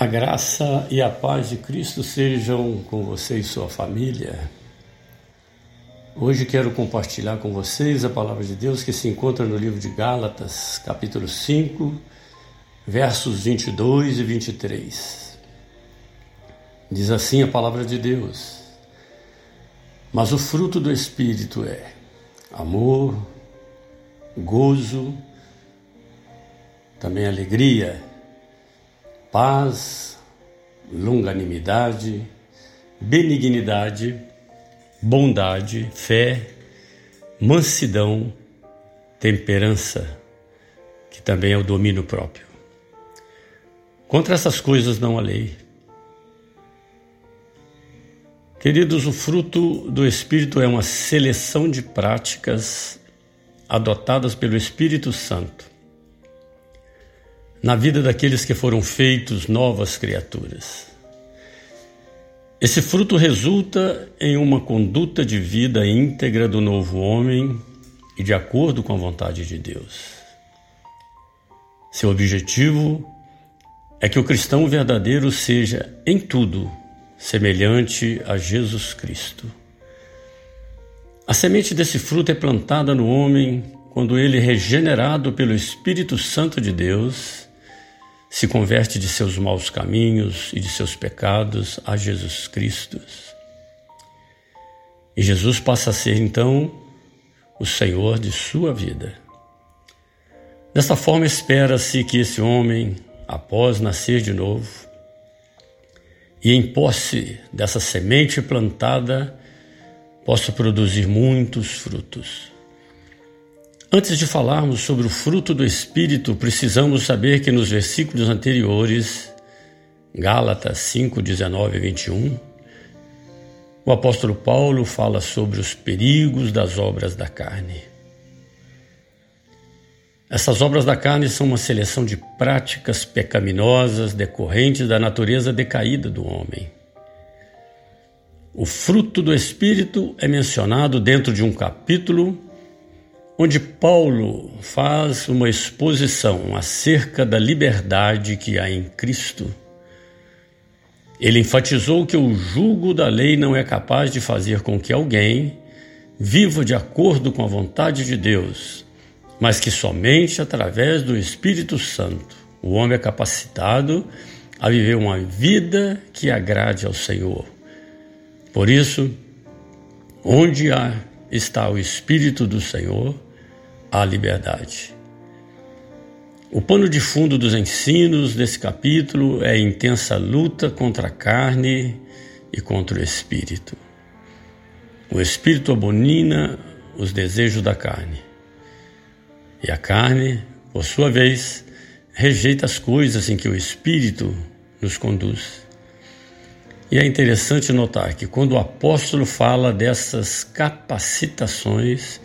A graça e a paz de Cristo sejam com você e sua família. Hoje quero compartilhar com vocês a palavra de Deus que se encontra no livro de Gálatas, capítulo 5, versos 22 e 23. Diz assim a palavra de Deus: Mas o fruto do Espírito é amor, gozo, também alegria paz, longanimidade, benignidade, bondade, fé, mansidão, temperança, que também é o domínio próprio. Contra essas coisas não há lei. Queridos, o fruto do Espírito é uma seleção de práticas adotadas pelo Espírito Santo na vida daqueles que foram feitos novas criaturas. Esse fruto resulta em uma conduta de vida íntegra do novo homem e de acordo com a vontade de Deus. Seu objetivo é que o cristão verdadeiro seja, em tudo, semelhante a Jesus Cristo. A semente desse fruto é plantada no homem quando ele, regenerado pelo Espírito Santo de Deus, se converte de seus maus caminhos e de seus pecados a Jesus Cristo. E Jesus passa a ser então o Senhor de sua vida. Desta forma, espera-se que esse homem, após nascer de novo, e em posse dessa semente plantada, possa produzir muitos frutos. Antes de falarmos sobre o fruto do Espírito, precisamos saber que nos versículos anteriores, Gálatas 5, 19 e 21, o apóstolo Paulo fala sobre os perigos das obras da carne. Essas obras da carne são uma seleção de práticas pecaminosas decorrentes da natureza decaída do homem. O fruto do Espírito é mencionado dentro de um capítulo onde Paulo faz uma exposição acerca da liberdade que há em Cristo. Ele enfatizou que o jugo da lei não é capaz de fazer com que alguém viva de acordo com a vontade de Deus, mas que somente através do Espírito Santo o homem é capacitado a viver uma vida que agrade ao Senhor. Por isso, onde há, está o Espírito do Senhor, à liberdade. O pano de fundo dos ensinos desse capítulo é a intensa luta contra a carne e contra o espírito. O espírito abomina os desejos da carne. E a carne, por sua vez, rejeita as coisas em que o espírito nos conduz. E é interessante notar que quando o apóstolo fala dessas capacitações,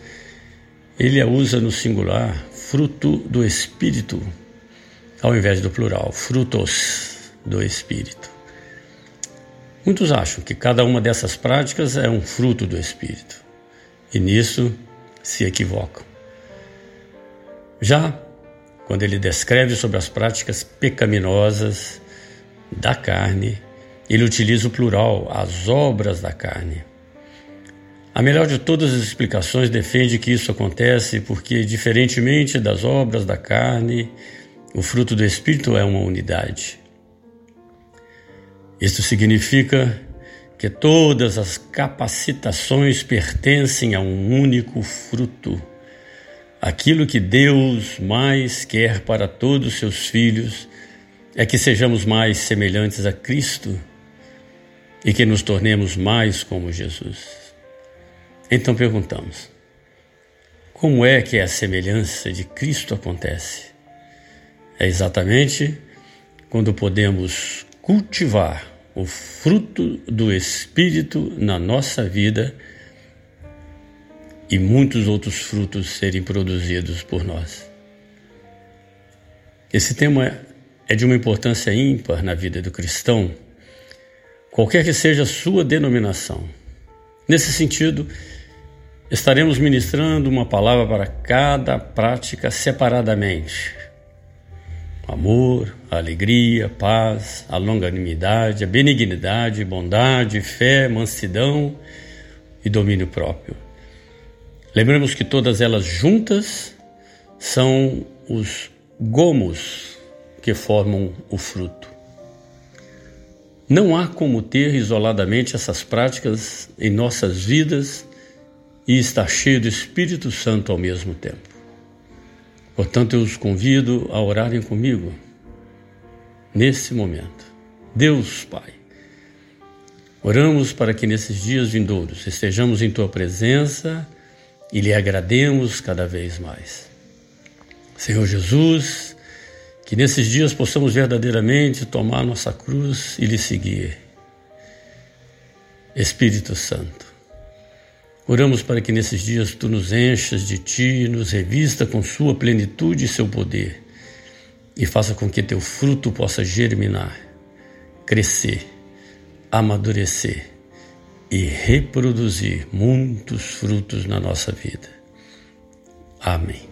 ele a usa no singular, fruto do Espírito, ao invés do plural, frutos do Espírito. Muitos acham que cada uma dessas práticas é um fruto do Espírito, e nisso se equivocam. Já quando ele descreve sobre as práticas pecaminosas da carne, ele utiliza o plural, as obras da carne. A melhor de todas as explicações defende que isso acontece porque, diferentemente das obras da carne, o fruto do Espírito é uma unidade. Isso significa que todas as capacitações pertencem a um único fruto. Aquilo que Deus mais quer para todos os seus filhos é que sejamos mais semelhantes a Cristo e que nos tornemos mais como Jesus. Então perguntamos: como é que a semelhança de Cristo acontece? É exatamente quando podemos cultivar o fruto do Espírito na nossa vida e muitos outros frutos serem produzidos por nós. Esse tema é de uma importância ímpar na vida do cristão, qualquer que seja a sua denominação. Nesse sentido, Estaremos ministrando uma palavra para cada prática separadamente. Amor, alegria, paz, a longanimidade, a benignidade, bondade, fé, mansidão e domínio próprio. Lembremos que todas elas juntas são os gomos que formam o fruto. Não há como ter isoladamente essas práticas em nossas vidas e estar cheio do Espírito Santo ao mesmo tempo. Portanto, eu os convido a orarem comigo nesse momento. Deus, Pai, oramos para que nesses dias vindouros estejamos em Tua presença e lhe agrademos cada vez mais. Senhor Jesus, que nesses dias possamos verdadeiramente tomar nossa cruz e lhe seguir. Espírito Santo, oramos para que nesses dias tu nos enchas de ti, nos revista com sua plenitude e seu poder e faça com que teu fruto possa germinar, crescer, amadurecer e reproduzir muitos frutos na nossa vida. Amém.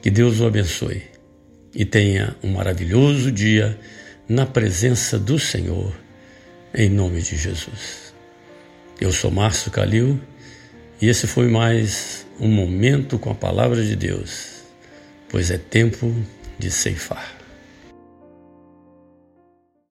Que Deus o abençoe e tenha um maravilhoso dia na presença do Senhor, em nome de Jesus. Eu sou Márcio Calil e esse foi mais um momento com a palavra de Deus, pois é tempo de ceifar.